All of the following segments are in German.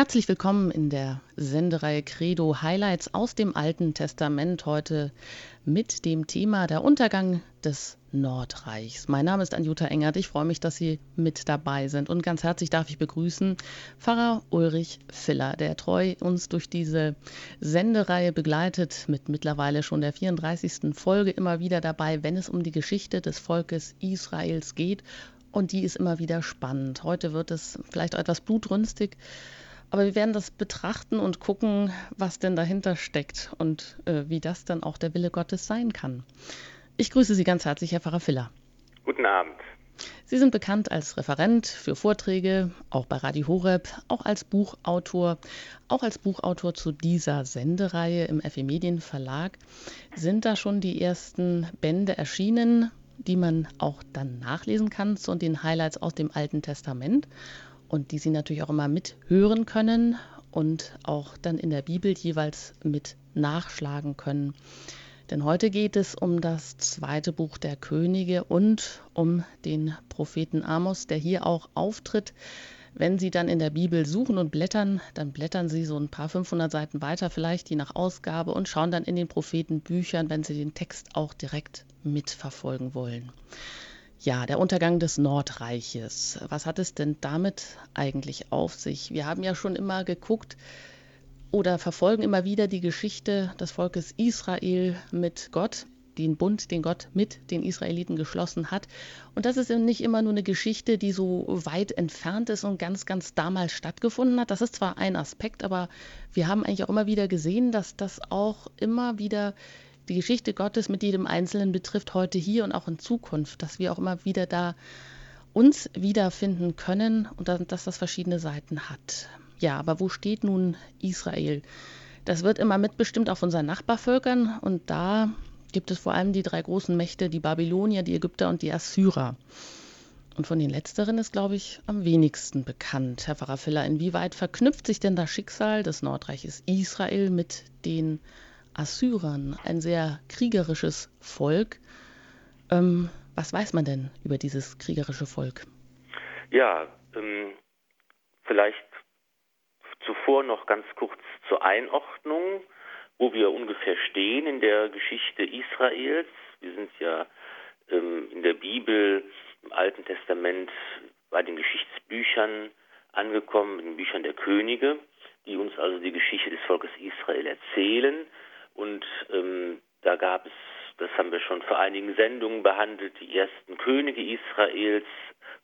Herzlich willkommen in der Sendereihe Credo Highlights aus dem Alten Testament heute mit dem Thema der Untergang des Nordreichs. Mein Name ist Anjuta Engert. Ich freue mich, dass Sie mit dabei sind und ganz herzlich darf ich begrüßen Pfarrer Ulrich Filler, der treu uns durch diese Sendereihe begleitet mit mittlerweile schon der 34. Folge immer wieder dabei, wenn es um die Geschichte des Volkes Israels geht und die ist immer wieder spannend. Heute wird es vielleicht etwas blutrünstig, aber wir werden das betrachten und gucken, was denn dahinter steckt und äh, wie das dann auch der Wille Gottes sein kann. Ich grüße Sie ganz herzlich, Herr Pfarrer Filler. Guten Abend. Sie sind bekannt als Referent für Vorträge, auch bei Radio Horeb, auch als Buchautor, auch als Buchautor zu dieser Sendereihe im FE Medien Verlag. Sind da schon die ersten Bände erschienen, die man auch dann nachlesen kann zu den Highlights aus dem Alten Testament? Und die Sie natürlich auch immer mithören können und auch dann in der Bibel jeweils mit nachschlagen können. Denn heute geht es um das zweite Buch der Könige und um den Propheten Amos, der hier auch auftritt. Wenn Sie dann in der Bibel suchen und blättern, dann blättern Sie so ein paar 500 Seiten weiter, vielleicht je nach Ausgabe, und schauen dann in den Prophetenbüchern, wenn Sie den Text auch direkt mitverfolgen wollen. Ja, der Untergang des Nordreiches. Was hat es denn damit eigentlich auf sich? Wir haben ja schon immer geguckt oder verfolgen immer wieder die Geschichte des Volkes Israel mit Gott, den Bund, den Gott mit den Israeliten geschlossen hat. Und das ist nicht immer nur eine Geschichte, die so weit entfernt ist und ganz, ganz damals stattgefunden hat. Das ist zwar ein Aspekt, aber wir haben eigentlich auch immer wieder gesehen, dass das auch immer wieder die Geschichte Gottes mit jedem Einzelnen betrifft, heute hier und auch in Zukunft, dass wir auch immer wieder da uns wiederfinden können und dass das verschiedene Seiten hat. Ja, aber wo steht nun Israel? Das wird immer mitbestimmt auch von seinen Nachbarvölkern und da gibt es vor allem die drei großen Mächte, die Babylonier, die Ägypter und die Assyrer. Und von den letzteren ist, glaube ich, am wenigsten bekannt. Herr Pfarrer Filler, inwieweit verknüpft sich denn das Schicksal des Nordreiches Israel mit den Assyrern, ein sehr kriegerisches Volk. Ähm, was weiß man denn über dieses kriegerische Volk? Ja, ähm, vielleicht zuvor noch ganz kurz zur Einordnung, wo wir ungefähr stehen in der Geschichte Israels. Wir sind ja ähm, in der Bibel, im Alten Testament, bei den Geschichtsbüchern angekommen, in den Büchern der Könige, die uns also die Geschichte des Volkes Israel erzählen. Und ähm, da gab es, das haben wir schon vor einigen Sendungen behandelt, die ersten Könige Israels,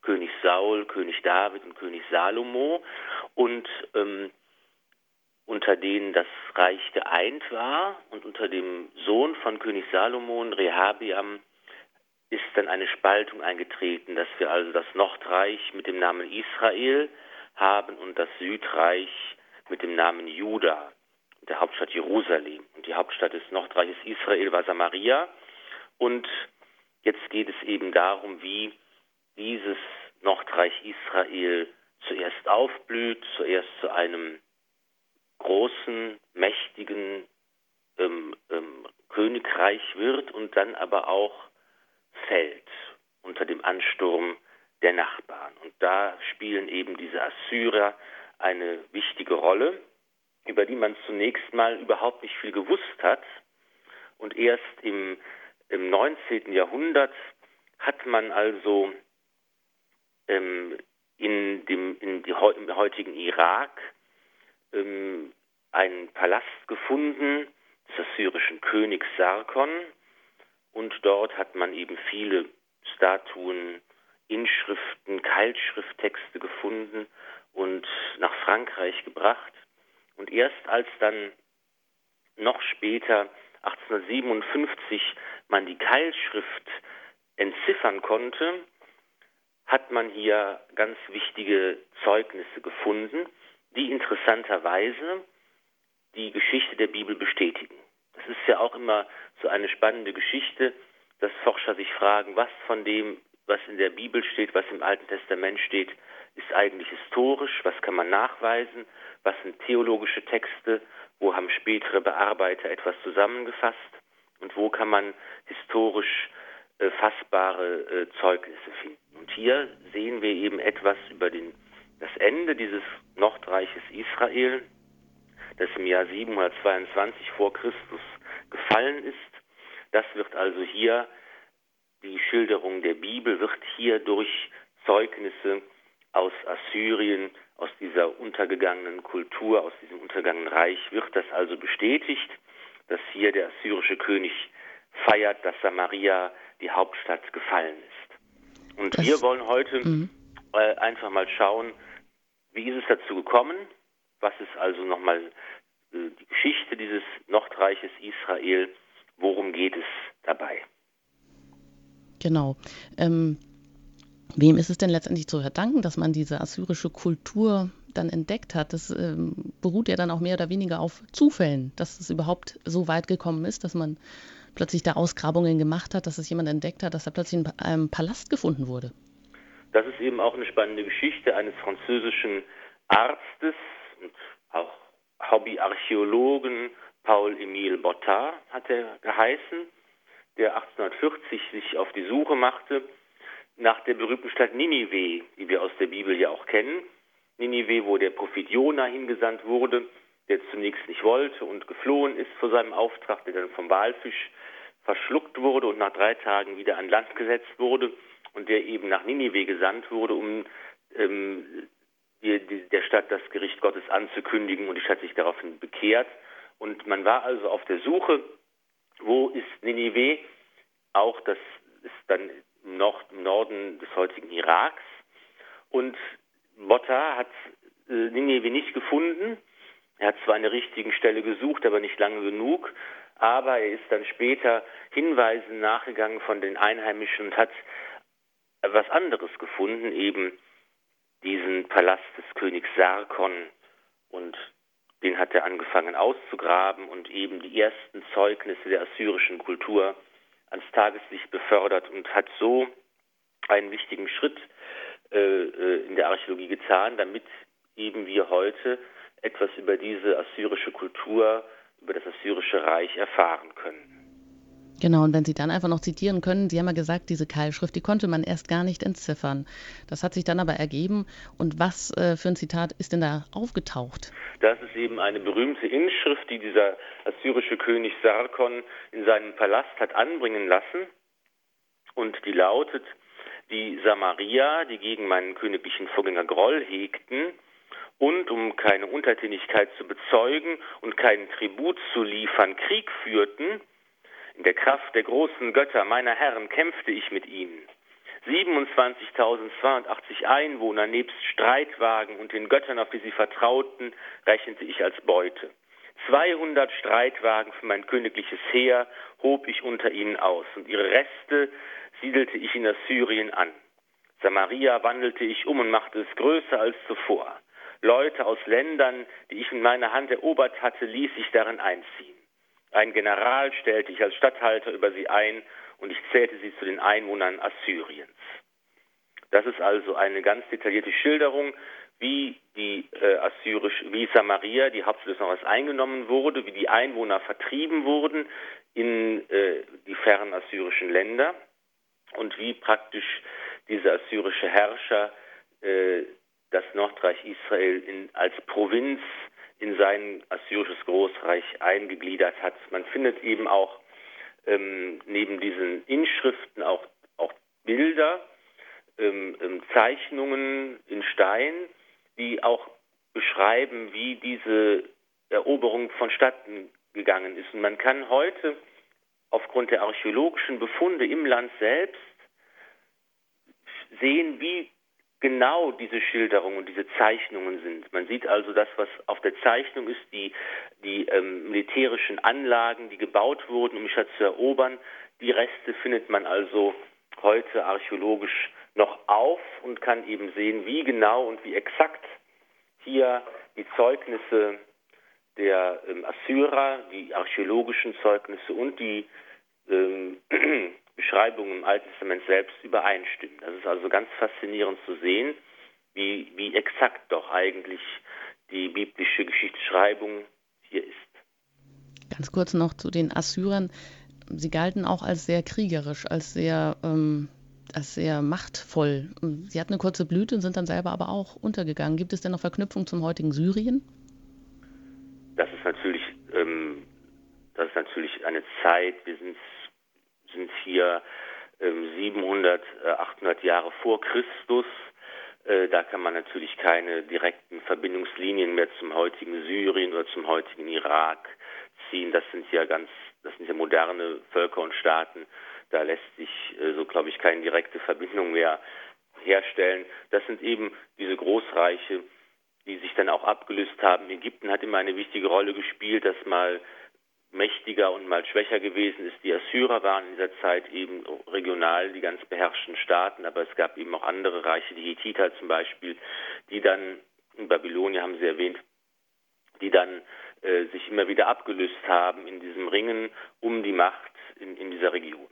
König Saul, König David und König Salomo. Und ähm, unter denen das Reich geeint war und unter dem Sohn von König Salomon, Rehabiam, ist dann eine Spaltung eingetreten, dass wir also das Nordreich mit dem Namen Israel haben und das Südreich mit dem Namen Juda der Hauptstadt Jerusalem. Und die Hauptstadt des Nordreiches Israel war Samaria. Und jetzt geht es eben darum, wie dieses Nordreich Israel zuerst aufblüht, zuerst zu einem großen, mächtigen ähm, ähm, Königreich wird und dann aber auch fällt unter dem Ansturm der Nachbarn. Und da spielen eben diese Assyrer eine wichtige Rolle über die man zunächst mal überhaupt nicht viel gewusst hat. Und erst im, im 19. Jahrhundert hat man also ähm, in dem, in die, im heutigen Irak ähm, einen Palast gefunden des assyrischen Königs Sarkon. Und dort hat man eben viele Statuen, Inschriften, Keilschrifttexte gefunden und nach Frankreich gebracht. Und erst als dann noch später 1857 man die Keilschrift entziffern konnte, hat man hier ganz wichtige Zeugnisse gefunden, die interessanterweise die Geschichte der Bibel bestätigen. Das ist ja auch immer so eine spannende Geschichte, dass Forscher sich fragen, was von dem, was in der Bibel steht, was im Alten Testament steht, ist eigentlich historisch, was kann man nachweisen, was sind theologische Texte, wo haben spätere Bearbeiter etwas zusammengefasst und wo kann man historisch äh, fassbare äh, Zeugnisse finden. Und hier sehen wir eben etwas über den das Ende dieses Nordreiches Israel, das im Jahr 722 vor Christus gefallen ist. Das wird also hier, die Schilderung der Bibel wird hier durch Zeugnisse aus Assyrien, aus dieser untergegangenen Kultur, aus diesem untergangenen Reich, wird das also bestätigt, dass hier der assyrische König feiert, dass Samaria, die Hauptstadt, gefallen ist. Und das, wir wollen heute äh, einfach mal schauen, wie ist es dazu gekommen, was ist also nochmal äh, die Geschichte dieses Nordreiches Israel, worum geht es dabei? Genau. Ähm, wem ist es denn letztendlich zu verdanken, dass man diese assyrische Kultur dann entdeckt hat? Das ähm, beruht ja dann auch mehr oder weniger auf Zufällen, dass es überhaupt so weit gekommen ist, dass man plötzlich da Ausgrabungen gemacht hat, dass es jemand entdeckt hat, dass da plötzlich ein, ein Palast gefunden wurde. Das ist eben auch eine spannende Geschichte eines französischen Arztes und auch Hobbyarchäologen, Paul-Émile Bottard hat er geheißen, der 1840 sich auf die Suche machte nach der berühmten Stadt Ninive, die wir aus der Bibel ja auch kennen. Ninive, wo der Prophet Jona hingesandt wurde, der zunächst nicht wollte und geflohen ist vor seinem Auftrag, der dann vom Walfisch verschluckt wurde und nach drei Tagen wieder an Land gesetzt wurde und der eben nach Ninive gesandt wurde, um ähm, die, die, der Stadt das Gericht Gottes anzukündigen und die Stadt sich daraufhin bekehrt. Und man war also auf der Suche, wo ist Ninive? Auch das ist dann im, Nord, im Norden des heutigen Iraks. Und Botta hat äh, Ninive nicht gefunden. Er hat zwar der richtigen Stelle gesucht, aber nicht lange genug. Aber er ist dann später Hinweisen nachgegangen von den Einheimischen und hat was anderes gefunden, eben diesen Palast des Königs Sarkon und den hat er angefangen auszugraben und eben die ersten Zeugnisse der assyrischen Kultur ans Tageslicht befördert und hat so einen wichtigen Schritt äh, äh in der Archäologie getan, damit eben wir heute etwas über diese assyrische Kultur, über das assyrische Reich erfahren können. Genau, und wenn Sie dann einfach noch zitieren können, Sie haben ja gesagt, diese Keilschrift, die konnte man erst gar nicht entziffern. Das hat sich dann aber ergeben. Und was äh, für ein Zitat ist denn da aufgetaucht? Das ist eben eine berühmte Inschrift, die dieser assyrische König Sarkon in seinem Palast hat anbringen lassen. Und die lautet, die Samaria, die gegen meinen königlichen Vorgänger Groll hegten, und um keine Untertänigkeit zu bezeugen und keinen Tribut zu liefern, Krieg führten, in der Kraft der großen Götter meiner Herren kämpfte ich mit ihnen. 27.082 Einwohner nebst Streitwagen und den Göttern, auf die sie vertrauten, rechnete ich als Beute. 200 Streitwagen für mein königliches Heer hob ich unter ihnen aus, und ihre Reste siedelte ich in Assyrien an. Samaria wandelte ich um und machte es größer als zuvor. Leute aus Ländern, die ich in meiner Hand erobert hatte, ließ ich darin einziehen. Ein General stellte ich als Statthalter über sie ein und ich zählte sie zu den Einwohnern Assyriens. Das ist also eine ganz detaillierte Schilderung, wie die äh, assyrisch, wie Samaria, die Hauptstadt des Nordens, eingenommen wurde, wie die Einwohner vertrieben wurden in äh, die fernen assyrischen Länder und wie praktisch dieser assyrische Herrscher äh, das Nordreich Israel in, als Provinz in sein assyrisches Großreich eingegliedert hat. Man findet eben auch ähm, neben diesen Inschriften auch, auch Bilder, ähm, ähm, Zeichnungen in Stein, die auch beschreiben, wie diese Eroberung vonstatten gegangen ist. Und man kann heute aufgrund der archäologischen Befunde im Land selbst sehen, wie genau diese Schilderungen und diese Zeichnungen sind. Man sieht also das, was auf der Zeichnung ist, die, die ähm, militärischen Anlagen, die gebaut wurden, um Stadt zu erobern. Die Reste findet man also heute archäologisch noch auf und kann eben sehen, wie genau und wie exakt hier die Zeugnisse der ähm, Assyrer, die archäologischen Zeugnisse und die ähm, Beschreibungen im Alten Testament selbst übereinstimmen. Das ist also ganz faszinierend zu sehen, wie, wie exakt doch eigentlich die biblische Geschichtsschreibung hier ist. Ganz kurz noch zu den Assyrern. Sie galten auch als sehr kriegerisch, als sehr ähm, als sehr machtvoll. Sie hatten eine kurze Blüte und sind dann selber aber auch untergegangen. Gibt es denn noch Verknüpfung zum heutigen Syrien? Das ist natürlich, ähm, das ist natürlich eine Zeit. Wir sind, sind hier ähm, 700, äh, 800 Jahre vor Christus. Äh, da kann man natürlich keine direkten Verbindungslinien mehr zum heutigen Syrien oder zum heutigen Irak ziehen. Das sind ja ganz, das sind ja moderne Völker und Staaten. Da lässt sich äh, so, glaube ich, keine direkte Verbindung mehr herstellen. Das sind eben diese Großreiche, die sich dann auch abgelöst haben. Ägypten hat immer eine wichtige Rolle gespielt, dass mal mächtiger und mal schwächer gewesen ist. Die Assyrer waren in dieser Zeit eben regional die ganz beherrschten Staaten, aber es gab eben auch andere Reiche, die Hethiter zum Beispiel, die dann, in Babylonien haben Sie erwähnt, die dann äh, sich immer wieder abgelöst haben in diesem Ringen um die Macht in, in dieser Region.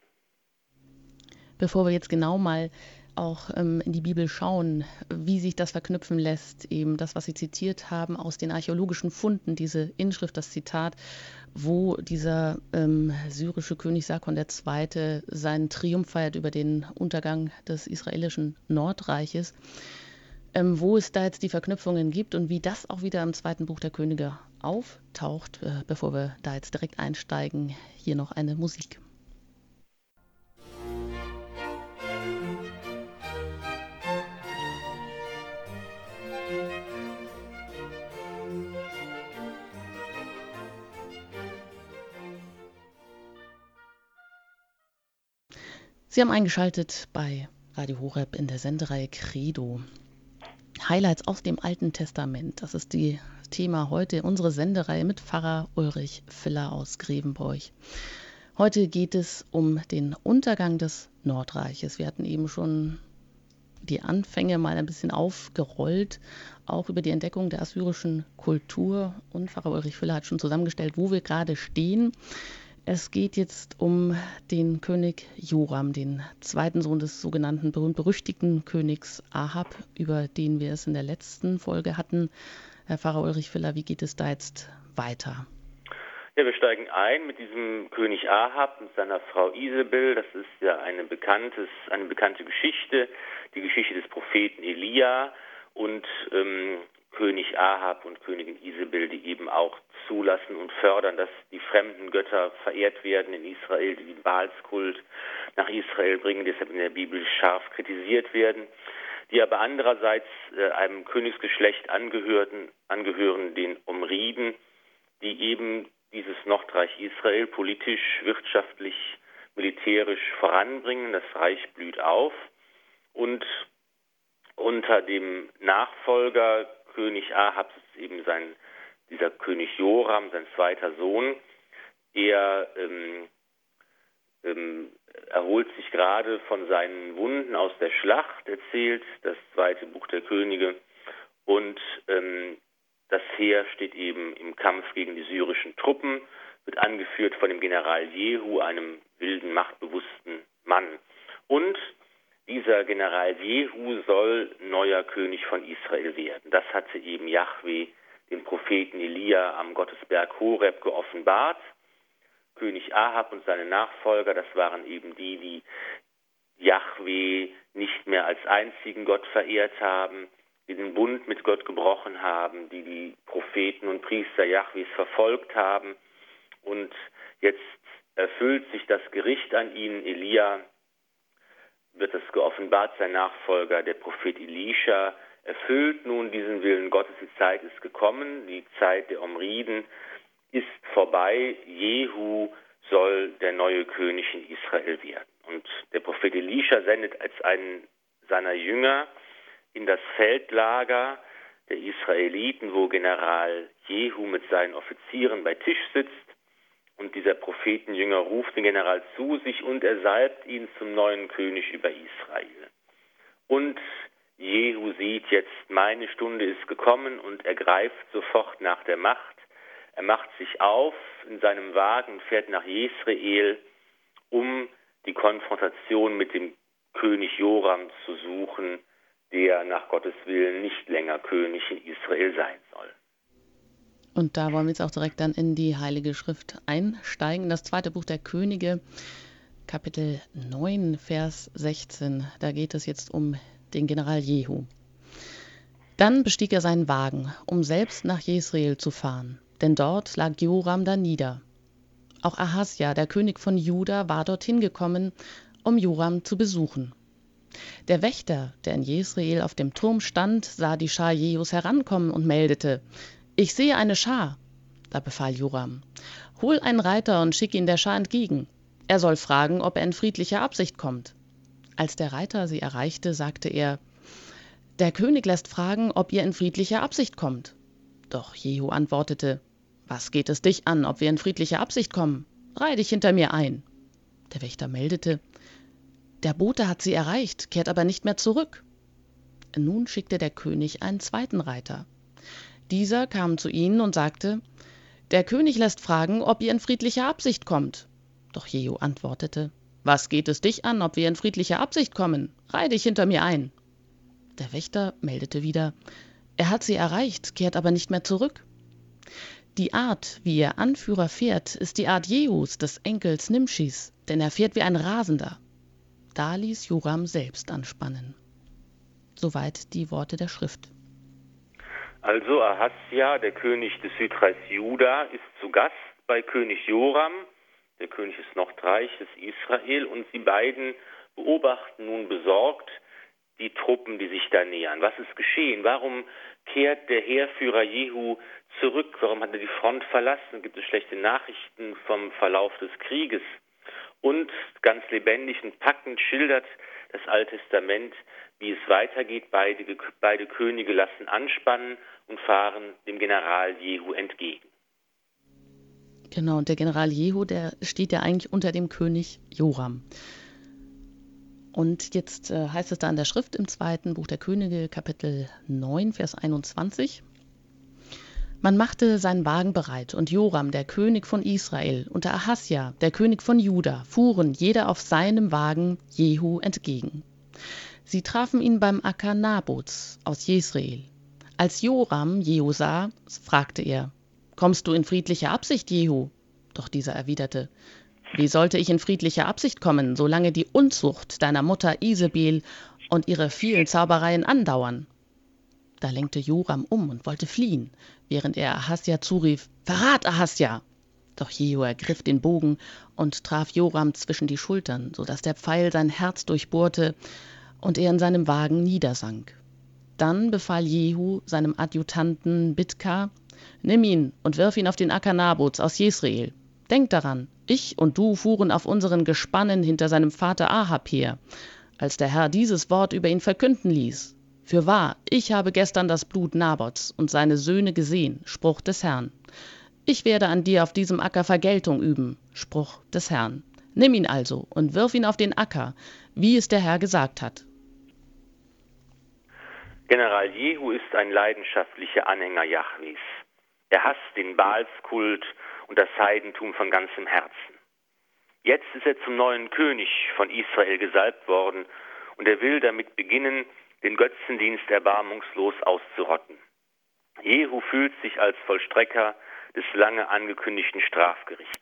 Bevor wir jetzt genau mal auch ähm, in die Bibel schauen, wie sich das verknüpfen lässt, eben das, was Sie zitiert haben aus den archäologischen Funden, diese Inschrift, das Zitat, wo dieser ähm, syrische König Sakon II. seinen Triumph feiert über den Untergang des israelischen Nordreiches, ähm, wo es da jetzt die Verknüpfungen gibt und wie das auch wieder im zweiten Buch der Könige auftaucht. Äh, bevor wir da jetzt direkt einsteigen, hier noch eine Musik. Sie haben eingeschaltet bei Radio Horeb in der Sendereihe Credo. Highlights aus dem Alten Testament. Das ist das Thema heute, unsere Sendereihe mit Pfarrer Ulrich Filler aus Grevenbroich. Heute geht es um den Untergang des Nordreiches. Wir hatten eben schon die Anfänge mal ein bisschen aufgerollt, auch über die Entdeckung der assyrischen Kultur. Und Pfarrer Ulrich Filler hat schon zusammengestellt, wo wir gerade stehen. Es geht jetzt um den König Joram, den zweiten Sohn des sogenannten berühmt-berüchtigten Königs Ahab, über den wir es in der letzten Folge hatten. Herr Pfarrer Ulrich Filler, wie geht es da jetzt weiter? Ja, wir steigen ein mit diesem König Ahab und seiner Frau Isabel. Das ist ja eine, bekanntes, eine bekannte Geschichte, die Geschichte des Propheten Elia. Und ähm, König Ahab und Königin Isabel, die eben auch zulassen und fördern, dass die fremden Götter verehrt werden in Israel, die den Baalskult nach Israel bringen, deshalb in der Bibel scharf kritisiert werden, die aber andererseits äh, einem Königsgeschlecht angehörten, angehören, den Omriden, die eben dieses Nordreich Israel politisch, wirtschaftlich, militärisch voranbringen. Das Reich blüht auf und unter dem Nachfolger König Ahab ist eben sein, dieser König Joram, sein zweiter Sohn. Er ähm, ähm, erholt sich gerade von seinen Wunden aus der Schlacht, erzählt das zweite Buch der Könige. Und ähm, das Heer steht eben im Kampf gegen die syrischen Truppen, wird angeführt von dem General Jehu, einem wilden, machtbewussten Mann. Und dieser General Jehu soll neuer König von Israel werden. Das hatte eben Yahweh dem Propheten Elia am Gottesberg Horeb geoffenbart. König Ahab und seine Nachfolger, das waren eben die, die Yahweh nicht mehr als einzigen Gott verehrt haben, die den Bund mit Gott gebrochen haben, die die Propheten und Priester Yahwehs verfolgt haben. Und jetzt erfüllt sich das Gericht an ihnen. Elia wird es geoffenbart, sein Nachfolger, der Prophet Elisha, erfüllt nun diesen Willen Gottes. Die Zeit ist gekommen, die Zeit der Omriden ist vorbei. Jehu soll der neue König in Israel werden. Und der Prophet Elisha sendet als einen seiner Jünger in das Feldlager der Israeliten, wo General Jehu mit seinen Offizieren bei Tisch sitzt und dieser Prophetenjünger ruft den General zu sich und er salbt ihn zum neuen König über Israel. Und Jehu sieht jetzt, meine Stunde ist gekommen und er greift sofort nach der Macht. Er macht sich auf in seinem Wagen und fährt nach Jesrael, um die Konfrontation mit dem König Joram zu suchen, der nach Gottes Willen nicht länger König in Israel sein soll. Und da wollen wir jetzt auch direkt dann in die Heilige Schrift einsteigen. Das zweite Buch der Könige. Kapitel 9, Vers 16. Da geht es jetzt um den General Jehu. Dann bestieg er seinen Wagen, um selbst nach Jesrael zu fahren, denn dort lag Joram da nieder. Auch Ahasja, der König von Juda, war dorthin gekommen, um Joram zu besuchen. Der Wächter, der in Jesrael auf dem Turm stand, sah die Schar Jehus herankommen und meldete: Ich sehe eine Schar. Da befahl Joram: Hol einen Reiter und schick ihn der Schar entgegen. Er soll fragen, ob er in friedlicher Absicht kommt. Als der Reiter sie erreichte, sagte er: der König lässt fragen, ob ihr in friedlicher Absicht kommt. Doch Jehu antwortete, Was geht es dich an, ob wir in friedlicher Absicht kommen? Reih dich hinter mir ein. Der Wächter meldete, Der Bote hat sie erreicht, kehrt aber nicht mehr zurück. Nun schickte der König einen zweiten Reiter. Dieser kam zu ihnen und sagte, Der König lässt fragen, ob ihr in friedlicher Absicht kommt. Doch Jehu antwortete, Was geht es dich an, ob wir in friedlicher Absicht kommen? Reih dich hinter mir ein. Der Wächter meldete wieder, er hat sie erreicht, kehrt aber nicht mehr zurück. Die Art, wie ihr Anführer fährt, ist die Art Jehus, des Enkels Nimschis, denn er fährt wie ein Rasender. Da ließ Joram selbst anspannen. Soweit die Worte der Schrift. Also Ahasja, der König des Südreichs Juda, ist zu Gast bei König Joram, der König des Nordreiches Israel, und sie beiden beobachten nun besorgt, die Truppen, die sich da nähern? Was ist geschehen? Warum kehrt der Heerführer Jehu zurück? Warum hat er die Front verlassen? Gibt es schlechte Nachrichten vom Verlauf des Krieges? Und ganz lebendig und packend schildert das Alte Testament, wie es weitergeht. Beide, beide Könige lassen anspannen und fahren dem General Jehu entgegen. Genau, und der General Jehu, der steht ja eigentlich unter dem König Joram. Und jetzt äh, heißt es da in der Schrift im zweiten Buch der Könige, Kapitel 9, Vers 21. Man machte seinen Wagen bereit, und Joram, der König von Israel, und Ahasja, der König von Juda, fuhren jeder auf seinem Wagen Jehu entgegen. Sie trafen ihn beim Acker Nabots aus Jesrael. Als Joram Jehu sah, fragte er: Kommst du in friedlicher Absicht, Jehu? Doch dieser erwiderte: wie sollte ich in friedlicher Absicht kommen, solange die Unzucht deiner Mutter Isabel und ihre vielen Zaubereien andauern? Da lenkte Joram um und wollte fliehen, während er Ahasja zurief: Verrat, Ahasja! Doch Jehu ergriff den Bogen und traf Joram zwischen die Schultern, so dass der Pfeil sein Herz durchbohrte und er in seinem Wagen niedersank. Dann befahl Jehu seinem Adjutanten Bitka: Nimm ihn und wirf ihn auf den Acker Nabots aus Jesrael. Denk daran, ich und du fuhren auf unseren Gespannen hinter seinem Vater Ahab her, als der Herr dieses Wort über ihn verkünden ließ. Fürwahr, ich habe gestern das Blut Nabots und seine Söhne gesehen, Spruch des Herrn. Ich werde an dir auf diesem Acker Vergeltung üben, Spruch des Herrn. Nimm ihn also und wirf ihn auf den Acker, wie es der Herr gesagt hat. General Jehu ist ein leidenschaftlicher Anhänger Jahwes. Er hasst den Baalskult und das Heidentum von ganzem Herzen. Jetzt ist er zum neuen König von Israel gesalbt worden und er will damit beginnen, den Götzendienst erbarmungslos auszurotten. Jehu fühlt sich als Vollstrecker des lange angekündigten Strafgerichts.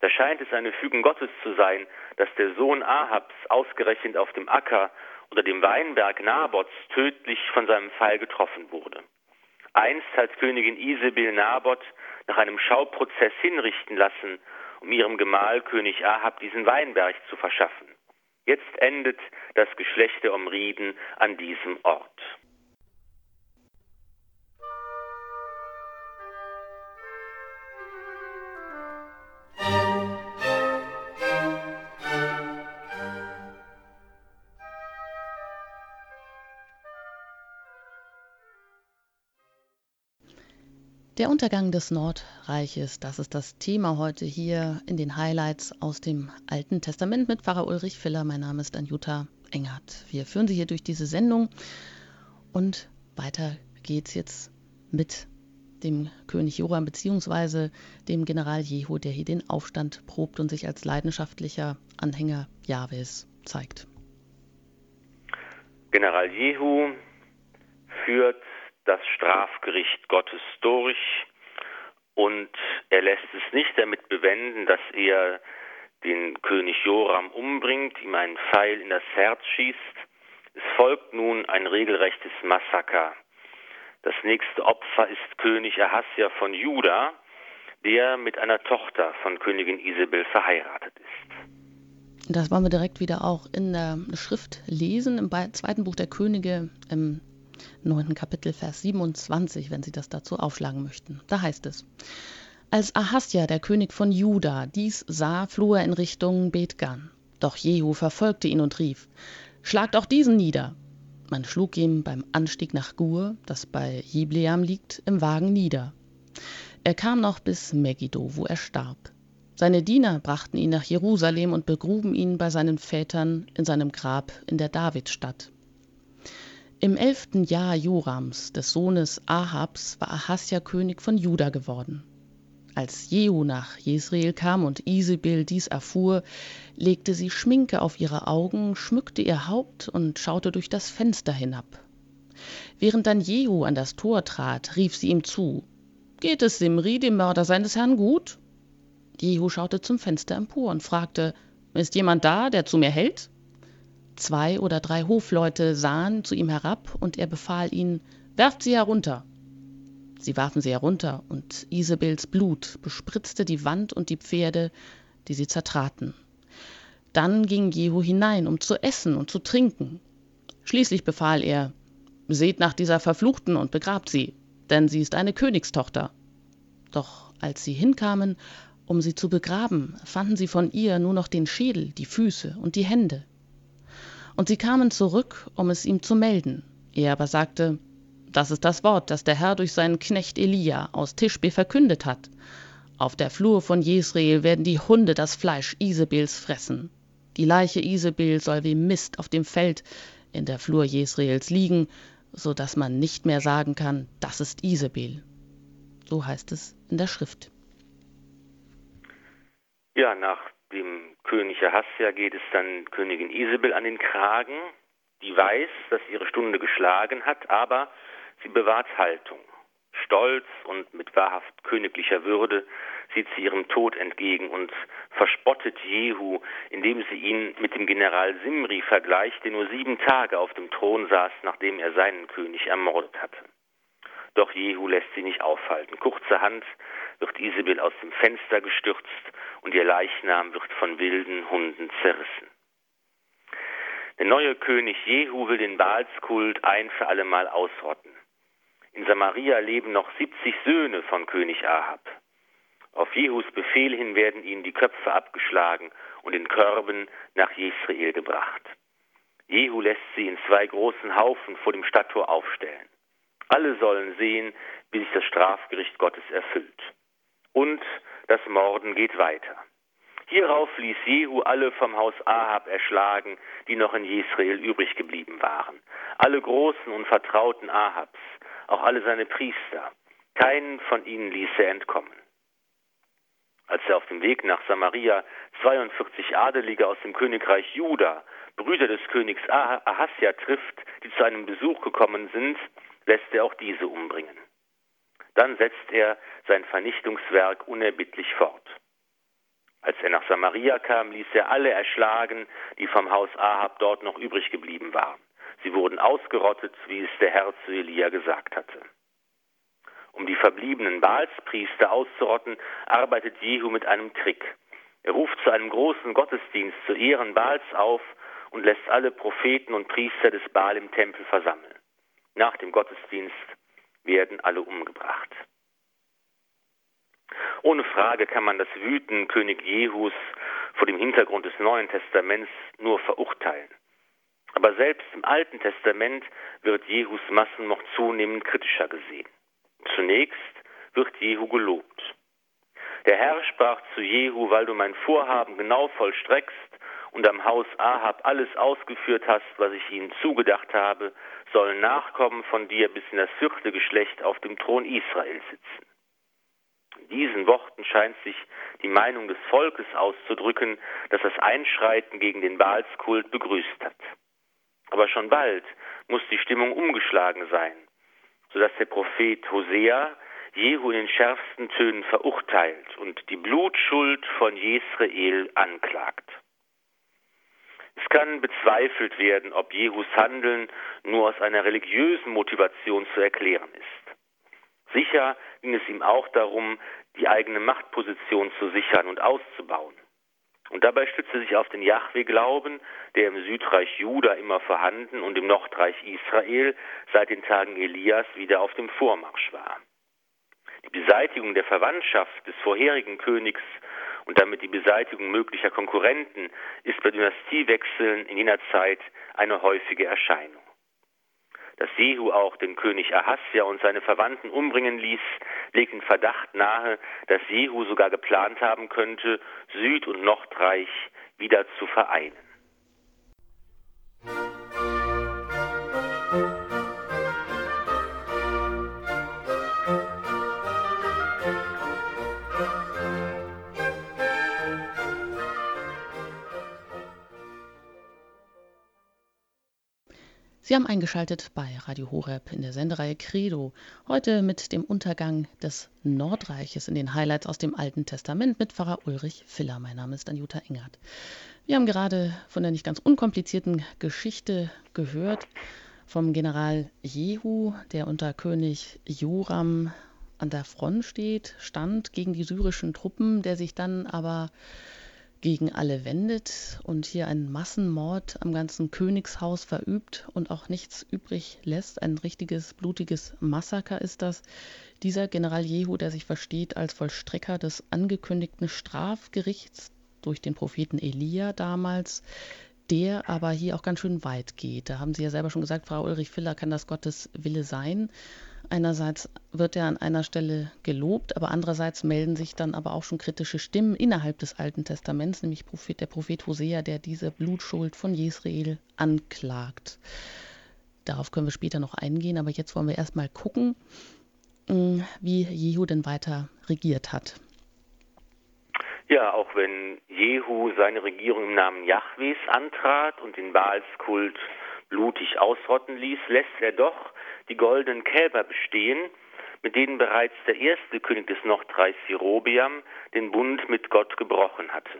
Da scheint es eine Fügung Gottes zu sein, dass der Sohn Ahabs ausgerechnet auf dem Acker oder dem Weinberg Nabots tödlich von seinem Pfeil getroffen wurde. Einst hat Königin Isabel Nabot nach einem Schauprozess hinrichten lassen, um ihrem Gemahl König Ahab diesen Weinberg zu verschaffen. Jetzt endet das Geschlecht der Omriden an diesem Ort. Der Untergang des Nordreiches, das ist das Thema heute hier in den Highlights aus dem Alten Testament mit Pfarrer Ulrich Filler. Mein Name ist Anjuta Engert. Wir führen Sie hier durch diese Sendung und weiter geht's jetzt mit dem König Joram bzw. dem General Jehu, der hier den Aufstand probt und sich als leidenschaftlicher Anhänger Jahwes zeigt. General Jehu führt das Strafgericht Gottes durch und er lässt es nicht damit bewenden, dass er den König Joram umbringt, ihm einen Pfeil in das Herz schießt. Es folgt nun ein regelrechtes Massaker. Das nächste Opfer ist König Ahasja von Juda, der mit einer Tochter von Königin Isabel verheiratet ist. Das wollen wir direkt wieder auch in der Schrift lesen, im zweiten Buch der Könige, im neunten Kapitel, Vers 27, wenn Sie das dazu aufschlagen möchten. Da heißt es, als Ahasja, der König von Juda, dies sah, floh er in Richtung Bethgan. Doch Jehu verfolgte ihn und rief, Schlagt auch diesen nieder. Man schlug ihm beim Anstieg nach Gur, das bei Jibleam liegt, im Wagen nieder. Er kam noch bis Megiddo, wo er starb. Seine Diener brachten ihn nach Jerusalem und begruben ihn bei seinen Vätern in seinem Grab in der Davidstadt. Im elften Jahr Jorams, des Sohnes Ahabs, war Ahasja König von Juda geworden. Als Jehu nach Jesreel kam und Isabel dies erfuhr, legte sie Schminke auf ihre Augen, schmückte ihr Haupt und schaute durch das Fenster hinab. Während dann Jehu an das Tor trat, rief sie ihm zu: Geht es Simri, dem Mörder seines Herrn, gut? Jehu schaute zum Fenster empor und fragte: Ist jemand da, der zu mir hält? Zwei oder drei Hofleute sahen zu ihm herab, und er befahl ihnen: Werft sie herunter. Sie warfen sie herunter, und Isabels Blut bespritzte die Wand und die Pferde, die sie zertraten. Dann ging Jehu hinein, um zu essen und zu trinken. Schließlich befahl er, Seht nach dieser Verfluchten und begrabt sie, denn sie ist eine Königstochter. Doch als sie hinkamen, um sie zu begraben, fanden sie von ihr nur noch den Schädel, die Füße und die Hände. Und sie kamen zurück, um es ihm zu melden. Er aber sagte, das ist das Wort, das der Herr durch seinen Knecht Elia aus Tischbe verkündet hat. Auf der Flur von Jesreel werden die Hunde das Fleisch Isabels fressen. Die Leiche Isabel soll wie Mist auf dem Feld in der Flur Jesreels liegen, so dass man nicht mehr sagen kann, das ist Isabel. So heißt es in der Schrift. Ja, nach dem König Ahasja geht es dann Königin Isabel an den Kragen, die weiß, dass ihre Stunde geschlagen hat, aber Sie bewahrt Haltung. Stolz und mit wahrhaft königlicher Würde sieht sie ihrem Tod entgegen und verspottet Jehu, indem sie ihn mit dem General Simri vergleicht, der nur sieben Tage auf dem Thron saß, nachdem er seinen König ermordet hatte. Doch Jehu lässt sie nicht aufhalten. Kurzerhand wird Isabel aus dem Fenster gestürzt und ihr Leichnam wird von wilden Hunden zerrissen. Der neue König Jehu will den Baalskult ein für allemal ausrotten. In Samaria leben noch 70 Söhne von König Ahab. Auf Jehus Befehl hin werden ihnen die Köpfe abgeschlagen und in Körben nach Jesrael gebracht. Jehu lässt sie in zwei großen Haufen vor dem Stadttor aufstellen. Alle sollen sehen, wie sich das Strafgericht Gottes erfüllt. Und das Morden geht weiter. Hierauf ließ Jehu alle vom Haus Ahab erschlagen, die noch in Jesrael übrig geblieben waren. Alle Großen und Vertrauten Ahabs, auch alle seine Priester. Keinen von ihnen ließ er entkommen. Als er auf dem Weg nach Samaria 42 Adelige aus dem Königreich Juda, Brüder des Königs Ahasja, trifft, die zu einem Besuch gekommen sind, lässt er auch diese umbringen. Dann setzt er sein Vernichtungswerk unerbittlich fort. Als er nach Samaria kam, ließ er alle erschlagen, die vom Haus Ahab dort noch übrig geblieben waren. Sie wurden ausgerottet, wie es der Herr zu Elia gesagt hatte. Um die verbliebenen Baalspriester auszurotten, arbeitet Jehu mit einem Trick. Er ruft zu einem großen Gottesdienst zu Ehren Baals auf und lässt alle Propheten und Priester des Baal im Tempel versammeln. Nach dem Gottesdienst werden alle umgebracht. Ohne Frage kann man das Wüten König Jehus vor dem Hintergrund des Neuen Testaments nur verurteilen. Aber selbst im Alten Testament wird Jehus Massenmord zunehmend kritischer gesehen. Zunächst wird Jehu gelobt. Der Herr sprach zu Jehu, weil du mein Vorhaben genau vollstreckst und am Haus Ahab alles ausgeführt hast, was ich ihnen zugedacht habe, sollen Nachkommen von dir bis in das vierte Geschlecht auf dem Thron Israel sitzen. In diesen Worten scheint sich die Meinung des Volkes auszudrücken, das das Einschreiten gegen den Baalskult begrüßt hat. Aber schon bald muss die Stimmung umgeschlagen sein, sodass der Prophet Hosea Jehu in den schärfsten Tönen verurteilt und die Blutschuld von Jesrael anklagt. Es kann bezweifelt werden, ob Jehus Handeln nur aus einer religiösen Motivation zu erklären ist. Sicher ging es ihm auch darum, die eigene Machtposition zu sichern und auszubauen. Und dabei stützte sich auf den Jahwe-Glauben, der im Südreich Juda immer vorhanden und im Nordreich Israel seit den Tagen Elias wieder auf dem Vormarsch war. Die Beseitigung der Verwandtschaft des vorherigen Königs und damit die Beseitigung möglicher Konkurrenten ist bei Dynastiewechseln in jener Zeit eine häufige Erscheinung. Dass Jehu auch den König Ahasja und seine Verwandten umbringen ließ, legt den Verdacht nahe, dass Jehu sogar geplant haben könnte, Süd- und Nordreich wieder zu vereinen. Sie haben eingeschaltet bei Radio Horeb in der Sendereihe Credo. Heute mit dem Untergang des Nordreiches in den Highlights aus dem Alten Testament mit Pfarrer Ulrich Filler. Mein Name ist Anjuta Engert. Wir haben gerade von der nicht ganz unkomplizierten Geschichte gehört vom General Jehu, der unter König Joram an der Front steht, stand gegen die syrischen Truppen, der sich dann aber gegen alle wendet und hier einen Massenmord am ganzen Königshaus verübt und auch nichts übrig lässt. Ein richtiges blutiges Massaker ist das. Dieser General Jehu, der sich versteht als Vollstrecker des angekündigten Strafgerichts durch den Propheten Elia damals, der aber hier auch ganz schön weit geht. Da haben Sie ja selber schon gesagt, Frau Ulrich Filler, kann das Gottes Wille sein? Einerseits wird er an einer Stelle gelobt, aber andererseits melden sich dann aber auch schon kritische Stimmen innerhalb des Alten Testaments, nämlich der Prophet Hosea, der diese Blutschuld von Jesrael anklagt. Darauf können wir später noch eingehen, aber jetzt wollen wir erstmal gucken, mm, wie Jehu denn weiter regiert hat. Ja, auch wenn Jehu seine Regierung im Namen Jahwes antrat und den Baalskult blutig ausrotten ließ, lässt er doch die goldenen Kälber bestehen, mit denen bereits der erste König des Nordreichs Jerobiam den Bund mit Gott gebrochen hatte.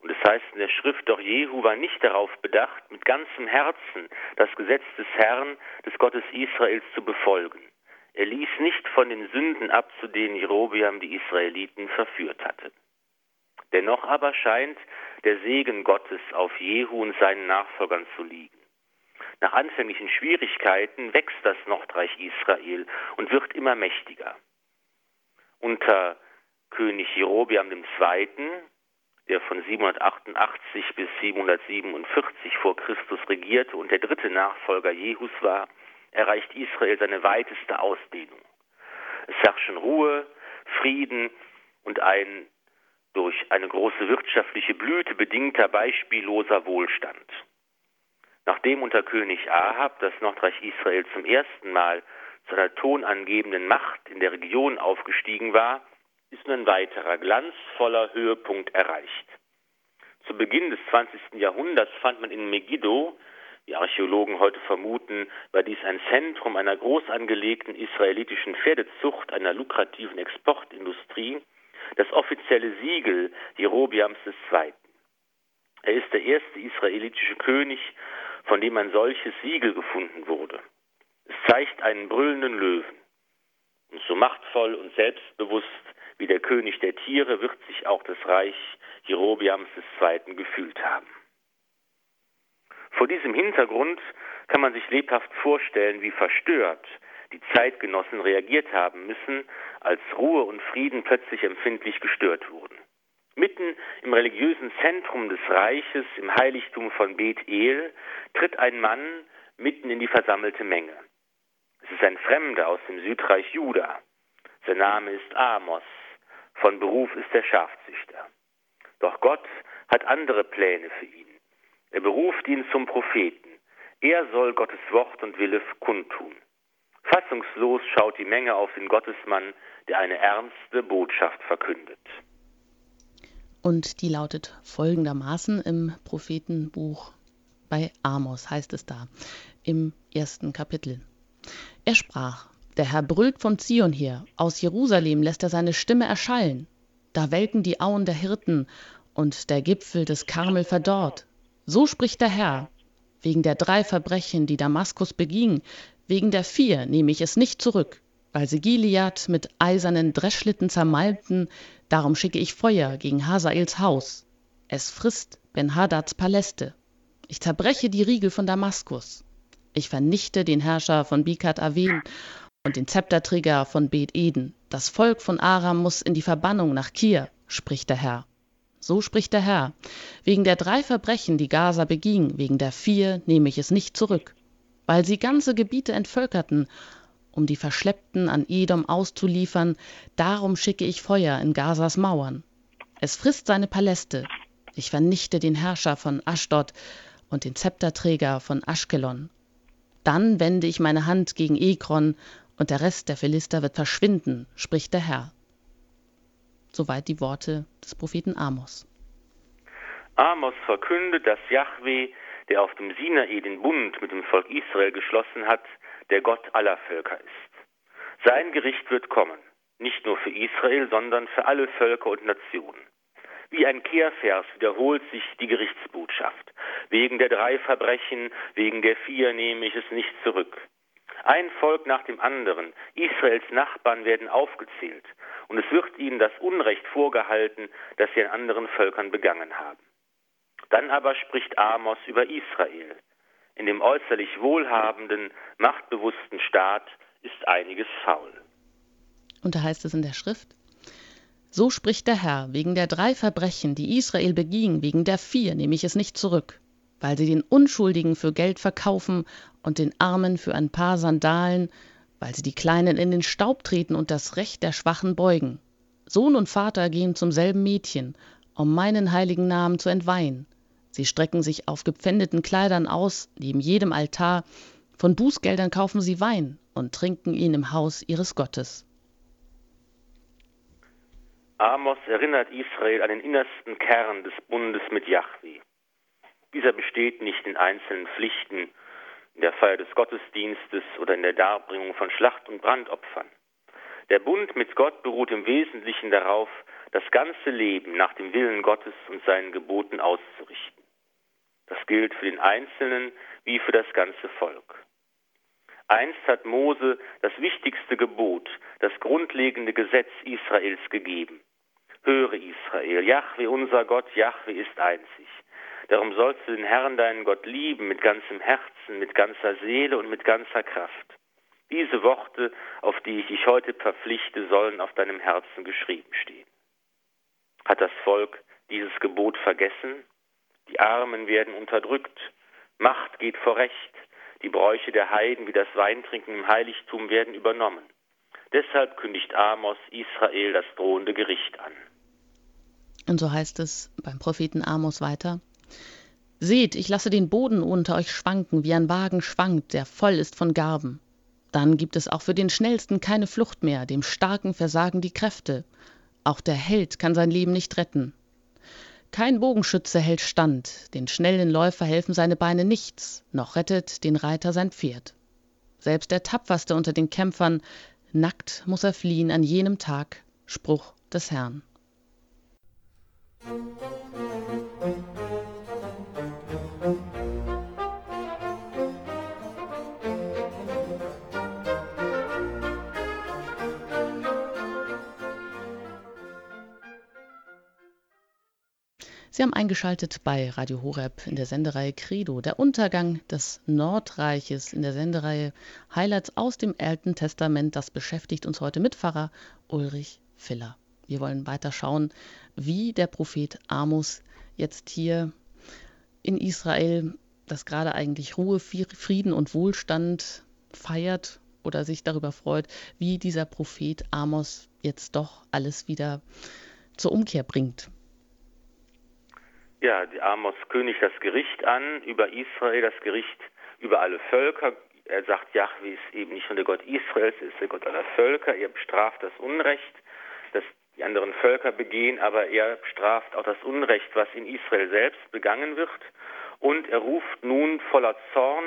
Und es heißt in der Schrift, doch Jehu war nicht darauf bedacht, mit ganzem Herzen das Gesetz des Herrn, des Gottes Israels zu befolgen. Er ließ nicht von den Sünden ab, zu denen Jerobiam die Israeliten verführt hatte. Dennoch aber scheint der Segen Gottes auf Jehu und seinen Nachfolgern zu liegen. Nach anfänglichen Schwierigkeiten wächst das Nordreich Israel und wird immer mächtiger. Unter König Jerobiam II., der von 788 bis 747 vor Christus regierte und der dritte Nachfolger Jehus war, erreicht Israel seine weiteste Ausdehnung. Es herrschen Ruhe, Frieden und ein durch eine große wirtschaftliche Blüte bedingter beispielloser Wohlstand. Nachdem unter König Ahab das Nordreich Israel zum ersten Mal zu einer tonangebenden Macht in der Region aufgestiegen war, ist nun ein weiterer glanzvoller Höhepunkt erreicht. Zu Beginn des 20. Jahrhunderts fand man in Megiddo, die Archäologen heute vermuten, war dies ein Zentrum einer groß angelegten israelitischen Pferdezucht, einer lukrativen Exportindustrie, das offizielle Siegel Jerobiams II. Er ist der erste israelitische König, von dem ein solches Siegel gefunden wurde. Es zeigt einen brüllenden Löwen. Und so machtvoll und selbstbewusst wie der König der Tiere wird sich auch das Reich Jerobiams II. gefühlt haben. Vor diesem Hintergrund kann man sich lebhaft vorstellen, wie verstört die Zeitgenossen reagiert haben müssen, als Ruhe und Frieden plötzlich empfindlich gestört wurden. Mitten im religiösen Zentrum des Reiches, im Heiligtum von Bet-El, tritt ein Mann mitten in die versammelte Menge. Es ist ein Fremder aus dem Südreich Juda. Sein Name ist Amos. Von Beruf ist er Schafzüchter. Doch Gott hat andere Pläne für ihn. Er beruft ihn zum Propheten. Er soll Gottes Wort und Wille kundtun. Fassungslos schaut die Menge auf den Gottesmann, der eine ernste Botschaft verkündet. Und die lautet folgendermaßen im Prophetenbuch bei Amos heißt es da, im ersten Kapitel. Er sprach, Der Herr brüllt von Zion her, aus Jerusalem lässt er seine Stimme erschallen. Da welken die Auen der Hirten und der Gipfel des Karmel verdorrt. So spricht der Herr. Wegen der drei Verbrechen, die Damaskus beging, wegen der vier nehme ich es nicht zurück. Weil sie Gilead mit eisernen Dreschlitten zermalmten, darum schicke ich Feuer gegen Hasaels Haus. Es frisst Ben-Hadads Paläste. Ich zerbreche die Riegel von Damaskus. Ich vernichte den Herrscher von Bikat Aven und den Zepterträger von Bet Eden. Das Volk von Aram muss in die Verbannung nach Kir, spricht der Herr. So spricht der Herr. Wegen der drei Verbrechen, die Gaza beging, wegen der vier nehme ich es nicht zurück. Weil sie ganze Gebiete entvölkerten, um die Verschleppten an Edom auszuliefern, darum schicke ich Feuer in Gazas Mauern. Es frisst seine Paläste. Ich vernichte den Herrscher von Aschdod und den Zepterträger von Aschkelon. Dann wende ich meine Hand gegen Ekron, und der Rest der Philister wird verschwinden, spricht der Herr. Soweit die Worte des Propheten Amos. Amos verkündet, dass Yahweh, der auf dem Sinai den Bund mit dem Volk Israel geschlossen hat, der Gott aller Völker ist. Sein Gericht wird kommen, nicht nur für Israel, sondern für alle Völker und Nationen. Wie ein Kehrvers wiederholt sich die Gerichtsbotschaft. Wegen der drei Verbrechen, wegen der vier nehme ich es nicht zurück. Ein Volk nach dem anderen, Israels Nachbarn werden aufgezählt, und es wird ihnen das Unrecht vorgehalten, das sie an anderen Völkern begangen haben. Dann aber spricht Amos über Israel. In dem äußerlich wohlhabenden, machtbewussten Staat ist einiges faul. Und da heißt es in der Schrift, so spricht der Herr, wegen der drei Verbrechen, die Israel beging, wegen der vier nehme ich es nicht zurück, weil sie den Unschuldigen für Geld verkaufen und den Armen für ein paar Sandalen, weil sie die Kleinen in den Staub treten und das Recht der Schwachen beugen. Sohn und Vater gehen zum selben Mädchen, um meinen heiligen Namen zu entweihen. Sie strecken sich auf gepfändeten Kleidern aus, neben jedem Altar, von Bußgeldern kaufen sie Wein und trinken ihn im Haus ihres Gottes. Amos erinnert Israel an den innersten Kern des Bundes mit Yahweh. Dieser besteht nicht in einzelnen Pflichten, in der Feier des Gottesdienstes oder in der Darbringung von Schlacht- und Brandopfern. Der Bund mit Gott beruht im Wesentlichen darauf, das ganze Leben nach dem Willen Gottes und seinen Geboten auszurichten. Das gilt für den Einzelnen wie für das ganze Volk. Einst hat Mose das wichtigste Gebot, das grundlegende Gesetz Israels gegeben. Höre Israel, Jahwe unser Gott, Jahwe ist einzig. Darum sollst du den Herrn deinen Gott lieben mit ganzem Herzen, mit ganzer Seele und mit ganzer Kraft. Diese Worte, auf die ich dich heute verpflichte, sollen auf deinem Herzen geschrieben stehen. Hat das Volk dieses Gebot vergessen? Die Armen werden unterdrückt, Macht geht vor Recht, die Bräuche der Heiden wie das Weintrinken im Heiligtum werden übernommen. Deshalb kündigt Amos Israel das drohende Gericht an. Und so heißt es beim Propheten Amos weiter. Seht, ich lasse den Boden unter euch schwanken, wie ein Wagen schwankt, der voll ist von Garben. Dann gibt es auch für den Schnellsten keine Flucht mehr, dem Starken versagen die Kräfte. Auch der Held kann sein Leben nicht retten. Kein Bogenschütze hält stand, den schnellen Läufer helfen seine Beine nichts, noch rettet den Reiter sein Pferd. Selbst der tapferste unter den Kämpfern, nackt muss er fliehen an jenem Tag, Spruch des Herrn. Sie haben eingeschaltet bei Radio Horeb in der Sendereihe Credo, der Untergang des Nordreiches in der Sendereihe Highlights aus dem Alten Testament. Das beschäftigt uns heute mit Pfarrer Ulrich Filler. Wir wollen weiter schauen, wie der Prophet Amos jetzt hier in Israel, das gerade eigentlich Ruhe, Frieden und Wohlstand feiert oder sich darüber freut, wie dieser Prophet Amos jetzt doch alles wieder zur Umkehr bringt. Ja, die Amos kündigt das Gericht an über Israel, das Gericht über alle Völker. Er sagt, Jahwe ist eben nicht nur der Gott Israels, er ist der Gott aller Völker. Er bestraft das Unrecht, das die anderen Völker begehen, aber er bestraft auch das Unrecht, was in Israel selbst begangen wird. Und er ruft nun voller Zorn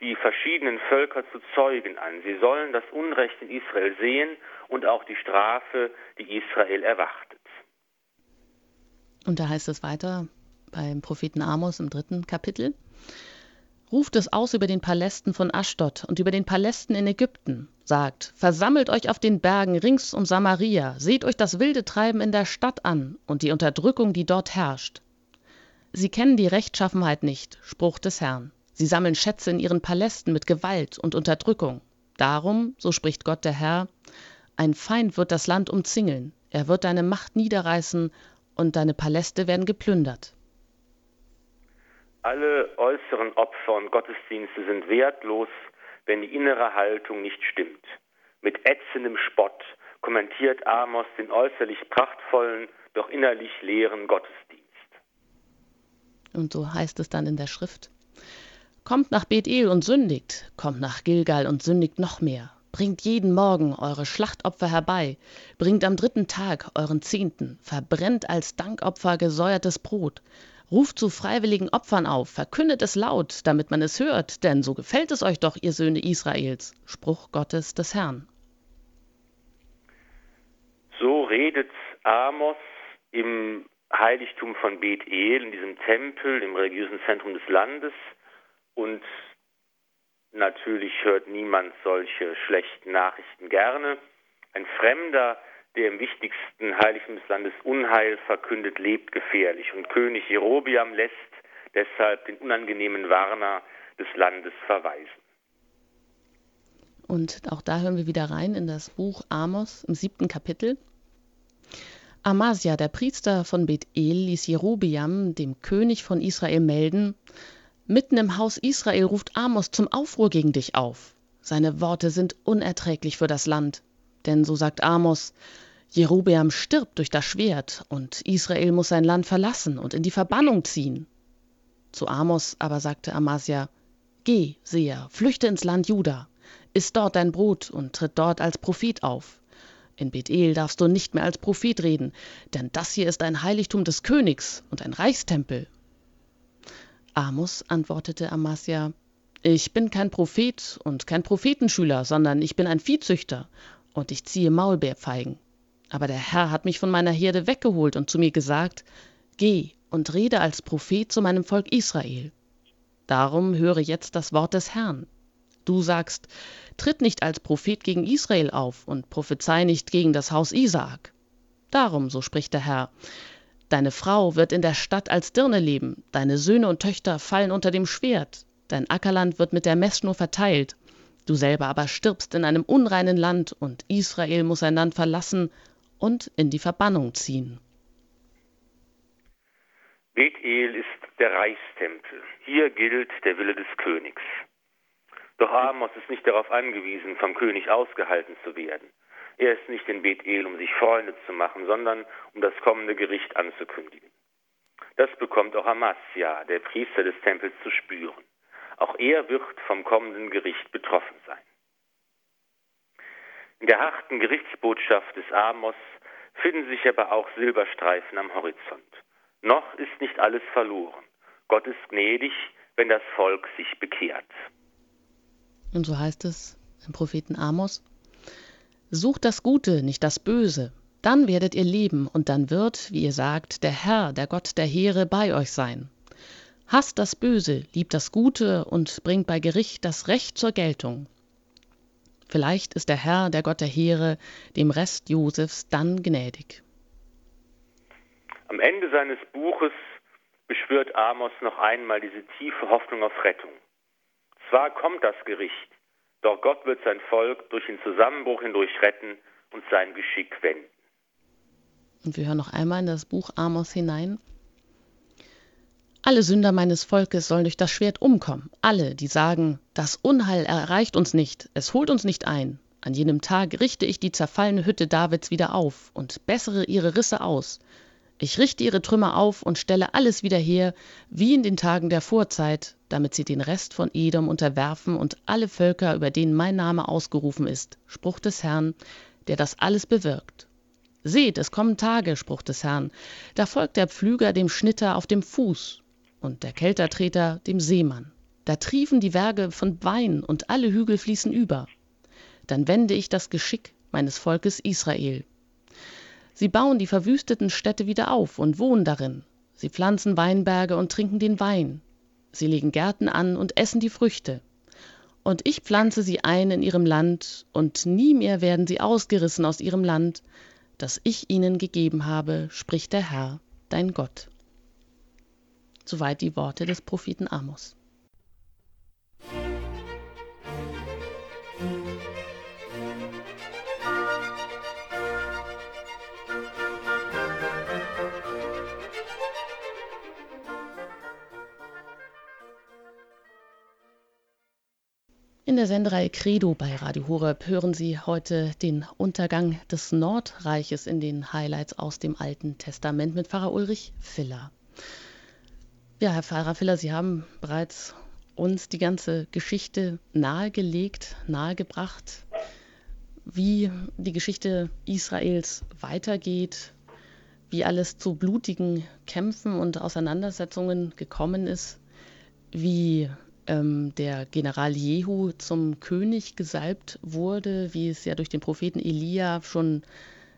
die verschiedenen Völker zu Zeugen an. Sie sollen das Unrecht in Israel sehen und auch die Strafe, die Israel erwartet. Und da heißt es weiter beim Propheten Amos im dritten Kapitel. Ruft es aus über den Palästen von Aschdod und über den Palästen in Ägypten. Sagt, versammelt euch auf den Bergen rings um Samaria, seht euch das wilde Treiben in der Stadt an und die Unterdrückung, die dort herrscht. Sie kennen die Rechtschaffenheit nicht, Spruch des Herrn. Sie sammeln Schätze in ihren Palästen mit Gewalt und Unterdrückung. Darum, so spricht Gott der Herr, ein Feind wird das Land umzingeln, er wird deine Macht niederreißen und deine Paläste werden geplündert. Alle äußeren Opfer und Gottesdienste sind wertlos, wenn die innere Haltung nicht stimmt. Mit ätzendem Spott kommentiert Amos den äußerlich prachtvollen, doch innerlich leeren Gottesdienst. Und so heißt es dann in der Schrift. Kommt nach Bethel und sündigt, kommt nach Gilgal und sündigt noch mehr. Bringt jeden Morgen eure Schlachtopfer herbei, bringt am dritten Tag euren Zehnten, verbrennt als Dankopfer gesäuertes Brot, ruft zu freiwilligen Opfern auf, verkündet es laut, damit man es hört, denn so gefällt es euch doch, ihr Söhne Israels. Spruch Gottes des Herrn. So redet Amos im Heiligtum von Bethel, in diesem Tempel, im religiösen Zentrum des Landes. Und natürlich hört niemand solche schlechten Nachrichten gerne. Ein Fremder, der im wichtigsten Heiligtum des Landes Unheil verkündet, lebt gefährlich. Und König Jerobiam lässt deshalb den unangenehmen Warner des Landes verweisen. Und auch da hören wir wieder rein in das Buch Amos im siebten Kapitel. Amasia, der Priester von Bethel, ließ Jerobiam, dem König von Israel, melden: Mitten im Haus Israel ruft Amos zum Aufruhr gegen dich auf. Seine Worte sind unerträglich für das Land. Denn so sagt Amos: Jerobeam stirbt durch das Schwert, und Israel muss sein Land verlassen und in die Verbannung ziehen. Zu Amos aber sagte Amasia: Geh, Seher, flüchte ins Land Juda, iss dort dein Brot und tritt dort als Prophet auf. In Bethel darfst du nicht mehr als Prophet reden, denn das hier ist ein Heiligtum des Königs und ein Reichstempel. Amos antwortete Amasia, ich bin kein Prophet und kein Prophetenschüler, sondern ich bin ein Viehzüchter und ich ziehe Maulbeerfeigen. Aber der Herr hat mich von meiner Herde weggeholt und zu mir gesagt, Geh und rede als Prophet zu meinem Volk Israel. Darum höre jetzt das Wort des Herrn. Du sagst, tritt nicht als Prophet gegen Israel auf und prophezei nicht gegen das Haus Isaak. Darum, so spricht der Herr, deine Frau wird in der Stadt als Dirne leben, deine Söhne und Töchter fallen unter dem Schwert, dein Ackerland wird mit der Messschnur verteilt, du selber aber stirbst in einem unreinen Land, und Israel muss sein Land verlassen und in die Verbannung ziehen. Bethel ist der Reichstempel. Hier gilt der Wille des Königs. Doch Amos ist nicht darauf angewiesen, vom König ausgehalten zu werden. Er ist nicht in Bethel, um sich Freunde zu machen, sondern um das kommende Gericht anzukündigen. Das bekommt auch Amasia, der Priester des Tempels, zu spüren. Auch er wird vom kommenden Gericht betroffen sein. In der harten Gerichtsbotschaft des Amos finden sich aber auch Silberstreifen am Horizont. Noch ist nicht alles verloren. Gott ist gnädig, wenn das Volk sich bekehrt. Und so heißt es im Propheten Amos, Sucht das Gute, nicht das Böse, dann werdet ihr leben, und dann wird, wie ihr sagt, der Herr, der Gott der Heere, bei euch sein. Hasst das Böse, liebt das Gute und bringt bei Gericht das Recht zur Geltung. Vielleicht ist der Herr, der Gott der Heere, dem Rest Josefs dann gnädig. Am Ende seines Buches beschwört Amos noch einmal diese tiefe Hoffnung auf Rettung. Zwar kommt das Gericht, doch Gott wird sein Volk durch den Zusammenbruch hindurch retten und sein Geschick wenden. Und wir hören noch einmal in das Buch Amos hinein. Alle Sünder meines Volkes sollen durch das Schwert umkommen. Alle, die sagen, das Unheil erreicht uns nicht, es holt uns nicht ein. An jenem Tag richte ich die zerfallene Hütte Davids wieder auf und bessere ihre Risse aus. Ich richte ihre Trümmer auf und stelle alles wieder her, wie in den Tagen der Vorzeit, damit sie den Rest von Edom unterwerfen und alle Völker, über denen mein Name ausgerufen ist, Spruch des Herrn, der das alles bewirkt. Seht, es kommen Tage, Spruch des Herrn, da folgt der Pflüger dem Schnitter auf dem Fuß und der Keltertreter dem Seemann. Da triefen die Berge von Wein und alle Hügel fließen über. Dann wende ich das Geschick meines Volkes Israel. Sie bauen die verwüsteten Städte wieder auf und wohnen darin. Sie pflanzen Weinberge und trinken den Wein. Sie legen Gärten an und essen die Früchte. Und ich pflanze sie ein in ihrem Land, und nie mehr werden sie ausgerissen aus ihrem Land, das ich ihnen gegeben habe, spricht der Herr, dein Gott. Soweit die Worte des Propheten Amos. In der Sendereihe Credo bei Radio Horeb hören Sie heute den Untergang des Nordreiches in den Highlights aus dem Alten Testament mit Pfarrer Ulrich Filler. Ja, Herr Pfarrer Filler, Sie haben bereits uns die ganze Geschichte nahegelegt, nahegebracht, wie die Geschichte Israels weitergeht, wie alles zu blutigen Kämpfen und Auseinandersetzungen gekommen ist, wie ähm, der General Jehu zum König gesalbt wurde, wie es ja durch den Propheten Elia schon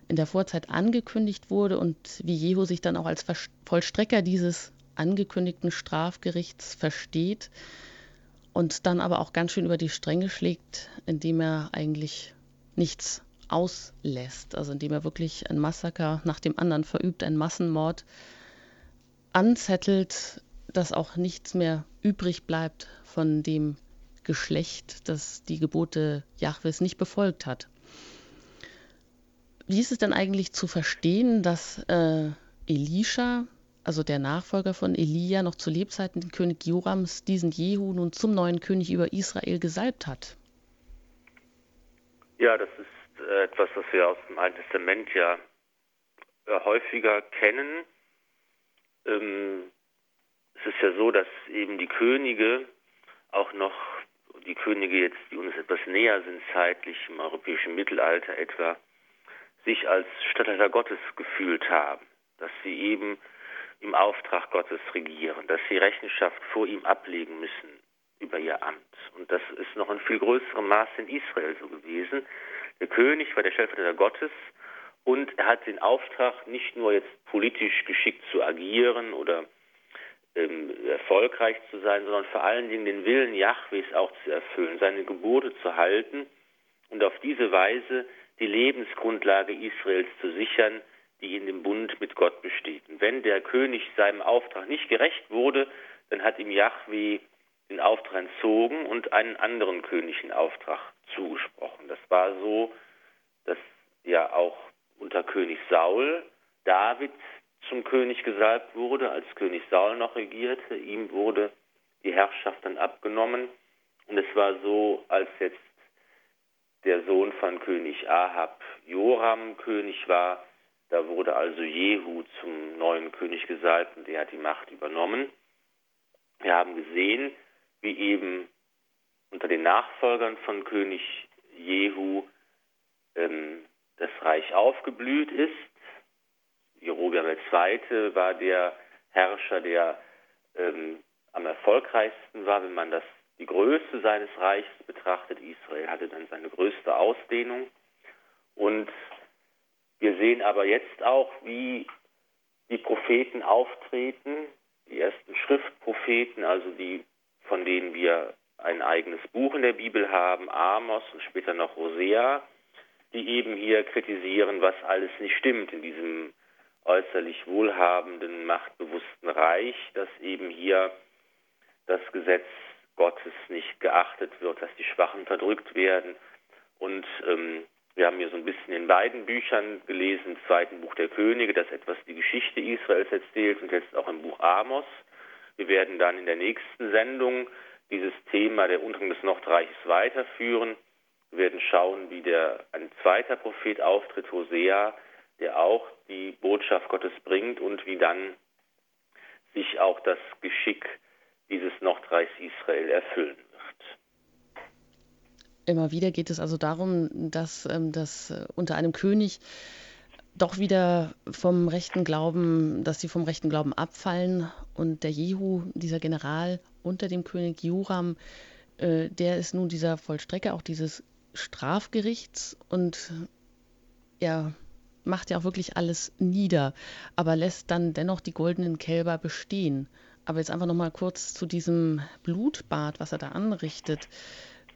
in der Vorzeit angekündigt wurde und wie Jehu sich dann auch als Vollstrecker dieses angekündigten Strafgerichts versteht und dann aber auch ganz schön über die Stränge schlägt, indem er eigentlich nichts auslässt, also indem er wirklich ein Massaker nach dem anderen verübt, einen Massenmord anzettelt, dass auch nichts mehr übrig bleibt von dem Geschlecht, das die Gebote Jahwes nicht befolgt hat. Wie ist es denn eigentlich zu verstehen, dass äh, Elisha, also der Nachfolger von Elia, noch zu Lebzeiten den König Jorams diesen Jehu nun zum neuen König über Israel gesalbt hat? Ja, das ist äh, etwas, was wir aus dem Alten Testament ja äh, häufiger kennen. Ähm, es ist ja so, dass eben die Könige auch noch, die Könige jetzt, die uns etwas näher sind zeitlich im europäischen Mittelalter etwa, sich als Statthalter Gottes gefühlt haben, dass sie eben im Auftrag Gottes regieren, dass sie Rechenschaft vor ihm ablegen müssen über ihr Amt. Und das ist noch in viel größerem Maß in Israel so gewesen. Der König war der Stellvertreter Gottes und er hat den Auftrag, nicht nur jetzt politisch geschickt zu agieren oder ähm, erfolgreich zu sein, sondern vor allen Dingen den Willen Jahwes auch zu erfüllen, seine Gebote zu halten und auf diese Weise die Lebensgrundlage Israels zu sichern, die in dem Bund mit Gott besteht. Und wenn der König seinem Auftrag nicht gerecht wurde, dann hat ihm Jahwe den Auftrag entzogen und einen anderen König einen Auftrag zugesprochen. Das war so, dass ja auch unter König Saul David zum König gesalbt wurde, als König Saul noch regierte. Ihm wurde die Herrschaft dann abgenommen. Und es war so, als jetzt der Sohn von König Ahab Joram König war, da wurde also Jehu zum neuen König gesalbt und der hat die Macht übernommen. Wir haben gesehen, wie eben unter den Nachfolgern von König Jehu ähm, das Reich aufgeblüht ist Jerobeam II. war der Herrscher, der ähm, am erfolgreichsten war, wenn man das die Größe seines Reichs betrachtet. Israel hatte dann seine größte Ausdehnung. Und wir sehen aber jetzt auch, wie die Propheten auftreten, die ersten Schriftpropheten, also die, von denen wir ein eigenes Buch in der Bibel haben, Amos und später noch Hosea, die eben hier kritisieren, was alles nicht stimmt in diesem äußerlich wohlhabenden, machtbewussten Reich, dass eben hier das Gesetz Gottes nicht geachtet wird, dass die Schwachen verdrückt werden. Und ähm, wir haben hier so ein bisschen in beiden Büchern gelesen, im zweiten Buch der Könige, das etwas die Geschichte Israels erzählt und jetzt auch im Buch Amos. Wir werden dann in der nächsten Sendung dieses Thema der Untergang des Nordreiches weiterführen. Wir werden schauen, wie der ein zweiter Prophet auftritt, Hosea, der auch die Botschaft Gottes bringt und wie dann sich auch das Geschick dieses Nordreichs Israel erfüllen. Immer wieder geht es also darum, dass, ähm, dass äh, unter einem König doch wieder vom rechten Glauben, dass sie vom rechten Glauben abfallen und der Jehu, dieser General, unter dem König Joram, äh, der ist nun dieser Vollstrecker auch dieses Strafgerichts und er macht ja auch wirklich alles nieder, aber lässt dann dennoch die goldenen Kälber bestehen. Aber jetzt einfach noch mal kurz zu diesem Blutbad, was er da anrichtet.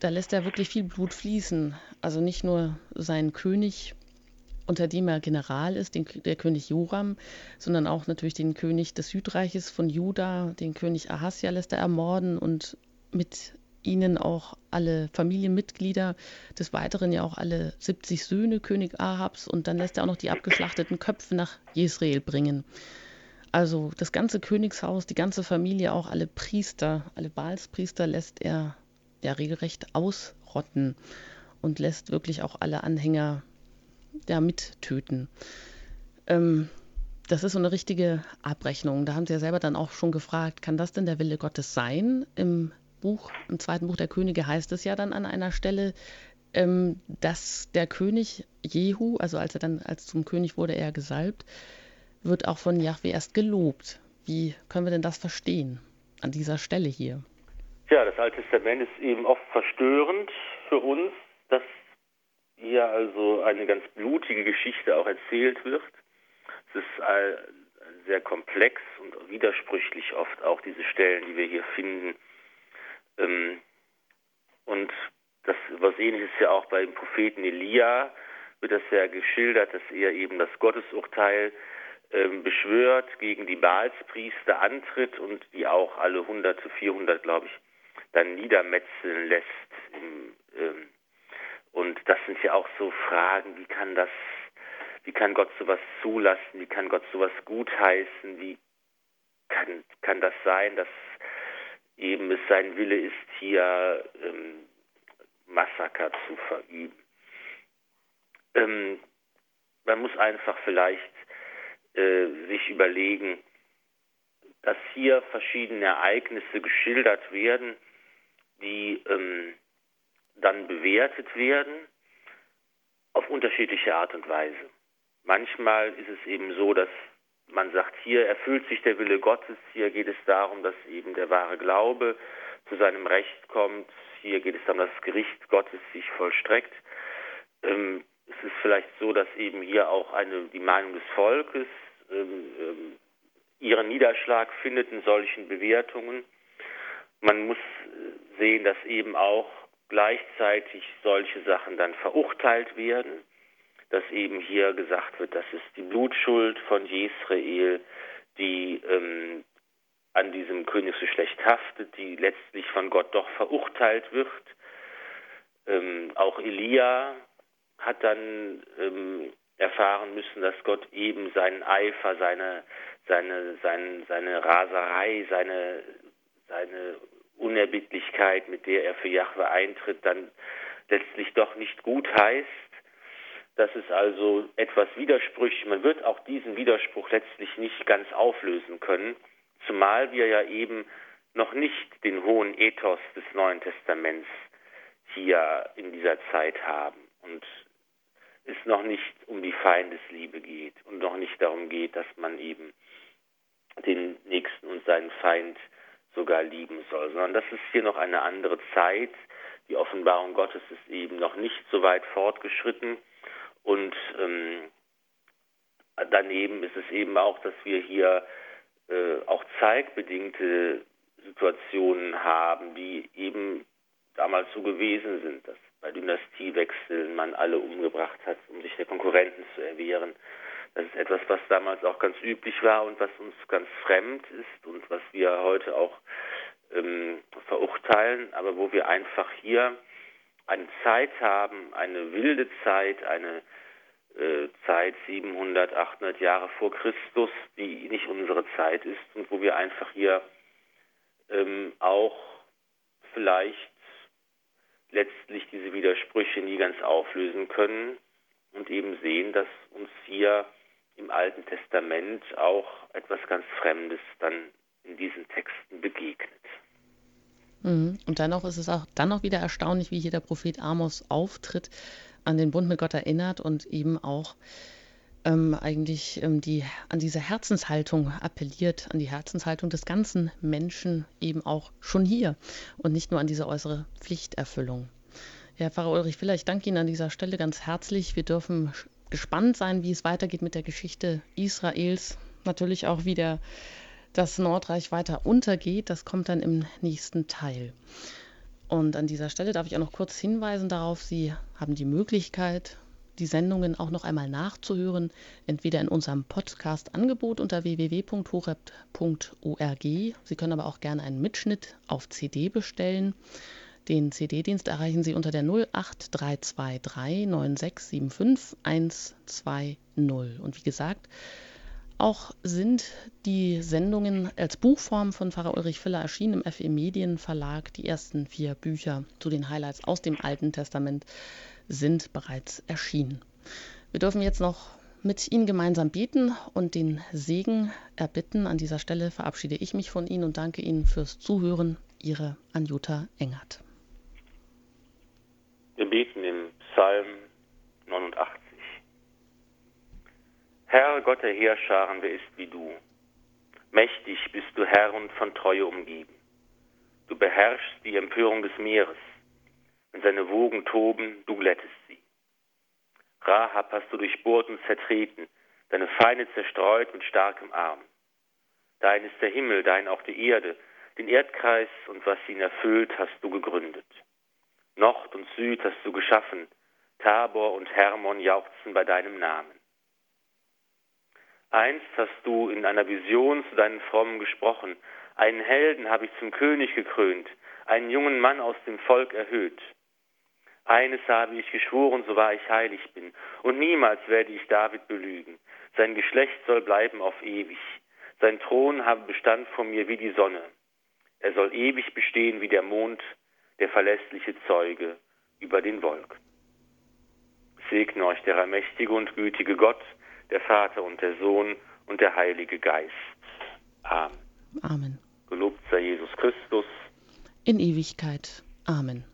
Da lässt er wirklich viel Blut fließen. Also nicht nur seinen König, unter dem er General ist, den, der König Joram, sondern auch natürlich den König des Südreiches von Juda, den König Ahasja lässt er ermorden und mit ihnen auch alle Familienmitglieder, des Weiteren ja auch alle 70 Söhne König Ahabs und dann lässt er auch noch die abgeschlachteten Köpfe nach Jezreel bringen. Also das ganze Königshaus, die ganze Familie, auch alle Priester, alle Baalspriester lässt er ja regelrecht ausrotten und lässt wirklich auch alle Anhänger ja mittöten. Ähm, das ist so eine richtige Abrechnung. Da haben Sie ja selber dann auch schon gefragt, kann das denn der Wille Gottes sein im Buch, im zweiten Buch der Könige heißt es ja dann an einer Stelle, ähm, dass der König Jehu, also als er dann als zum König wurde, er gesalbt, wird auch von Yahweh erst gelobt. Wie können wir denn das verstehen an dieser Stelle hier? Ja, das Alte Testament ist eben oft verstörend für uns, dass hier also eine ganz blutige Geschichte auch erzählt wird. Es ist sehr komplex und widersprüchlich oft auch diese Stellen, die wir hier finden. Ähm, und das was ähnliches ja auch beim Propheten Elia wird das ja geschildert, dass er eben das Gottesurteil ähm, beschwört, gegen die Baalspriester antritt und die auch alle 100 zu 400, glaube ich, dann niedermetzeln lässt. Ähm, und das sind ja auch so Fragen, wie kann das, wie kann Gott sowas zulassen, wie kann Gott sowas gutheißen, wie kann, kann das sein, dass eben es sein Wille ist, hier ähm, Massaker zu verüben. Ähm, man muss einfach vielleicht äh, sich überlegen, dass hier verschiedene Ereignisse geschildert werden, die ähm, dann bewertet werden auf unterschiedliche Art und Weise. Manchmal ist es eben so, dass man sagt, hier erfüllt sich der Wille Gottes, hier geht es darum, dass eben der wahre Glaube zu seinem Recht kommt, hier geht es darum, dass das Gericht Gottes sich vollstreckt. Ähm, es ist vielleicht so, dass eben hier auch eine, die Meinung des Volkes ähm, ähm, ihren Niederschlag findet in solchen Bewertungen. Man muss äh, sehen, dass eben auch gleichzeitig solche Sachen dann verurteilt werden dass eben hier gesagt wird, das ist die Blutschuld von Jesrael, die ähm, an diesem Königsgeschlecht haftet, die letztlich von Gott doch verurteilt wird. Ähm, auch Elia hat dann ähm, erfahren müssen, dass Gott eben seinen Eifer, seine, seine, seine, seine Raserei, seine, seine Unerbittlichkeit, mit der er für Jahwe eintritt, dann letztlich doch nicht gut heißt. Das ist also etwas widersprüchlich. Man wird auch diesen Widerspruch letztlich nicht ganz auflösen können, zumal wir ja eben noch nicht den hohen Ethos des Neuen Testaments hier in dieser Zeit haben und es noch nicht um die Feindesliebe geht und noch nicht darum geht, dass man eben den Nächsten und seinen Feind sogar lieben soll, sondern das ist hier noch eine andere Zeit. Die Offenbarung Gottes ist eben noch nicht so weit fortgeschritten und ähm, daneben ist es eben auch, dass wir hier äh, auch zeigbedingte Situationen haben, die eben damals so gewesen sind, dass bei Dynastiewechseln man alle umgebracht hat, um sich der Konkurrenten zu erwehren. Das ist etwas, was damals auch ganz üblich war und was uns ganz fremd ist und was wir heute auch ähm, verurteilen, aber wo wir einfach hier eine Zeit haben, eine wilde Zeit, eine äh, Zeit 700, 800 Jahre vor Christus, die nicht unsere Zeit ist und wo wir einfach hier ähm, auch vielleicht letztlich diese Widersprüche nie ganz auflösen können und eben sehen, dass uns hier im Alten Testament auch etwas ganz Fremdes dann in diesen Texten begegnet. Mhm. Und dennoch ist es auch dann noch wieder erstaunlich, wie hier der Prophet Amos auftritt, an den Bund mit Gott erinnert und eben auch ähm, eigentlich ähm, die, an diese Herzenshaltung appelliert, an die Herzenshaltung des ganzen Menschen eben auch schon hier und nicht nur an diese äußere Pflichterfüllung. Herr Pfarrer Ulrich Viller, ich danke Ihnen an dieser Stelle ganz herzlich. Wir dürfen gespannt sein, wie es weitergeht mit der Geschichte Israels. Natürlich auch, wie der, das Nordreich weiter untergeht. Das kommt dann im nächsten Teil. Und an dieser Stelle darf ich auch noch kurz hinweisen darauf, Sie haben die Möglichkeit, die Sendungen auch noch einmal nachzuhören, entweder in unserem Podcast-Angebot unter www.horeb.org. Sie können aber auch gerne einen Mitschnitt auf CD bestellen. Den CD-Dienst erreichen Sie unter der 08323 9675 120. Und wie gesagt, auch sind die Sendungen als Buchform von Pfarrer Ulrich Filler erschienen im FE Medien Verlag. Die ersten vier Bücher zu den Highlights aus dem Alten Testament sind bereits erschienen. Wir dürfen jetzt noch mit Ihnen gemeinsam beten und den Segen erbitten. An dieser Stelle verabschiede ich mich von Ihnen und danke Ihnen fürs Zuhören. Ihre Anjuta Engert. Wir beten im Psalm 89. Herr Gott der Heerscharen, wer ist wie du? Mächtig bist du Herr und von Treue umgeben. Du beherrschst die Empörung des Meeres. Wenn seine Wogen toben, du glättest sie. Rahab hast du durchbohrt und zertreten, deine Feinde zerstreut mit starkem Arm. Dein ist der Himmel, dein auch die Erde, den Erdkreis und was ihn erfüllt, hast du gegründet. Nord und Süd hast du geschaffen, Tabor und Hermon jauchzen bei deinem Namen. Einst hast du in einer Vision zu deinen Frommen gesprochen, einen Helden habe ich zum König gekrönt, einen jungen Mann aus dem Volk erhöht. Eines habe ich geschworen, so wahr ich heilig bin, und niemals werde ich David belügen. Sein Geschlecht soll bleiben auf ewig. Sein Thron habe Bestand vor mir wie die Sonne. Er soll ewig bestehen wie der Mond, der verlässliche Zeuge über den Wolken. Segne euch der allmächtige und gütige Gott, der Vater und der Sohn und der Heilige Geist. Amen. Amen. Gelobt sei Jesus Christus. In Ewigkeit. Amen.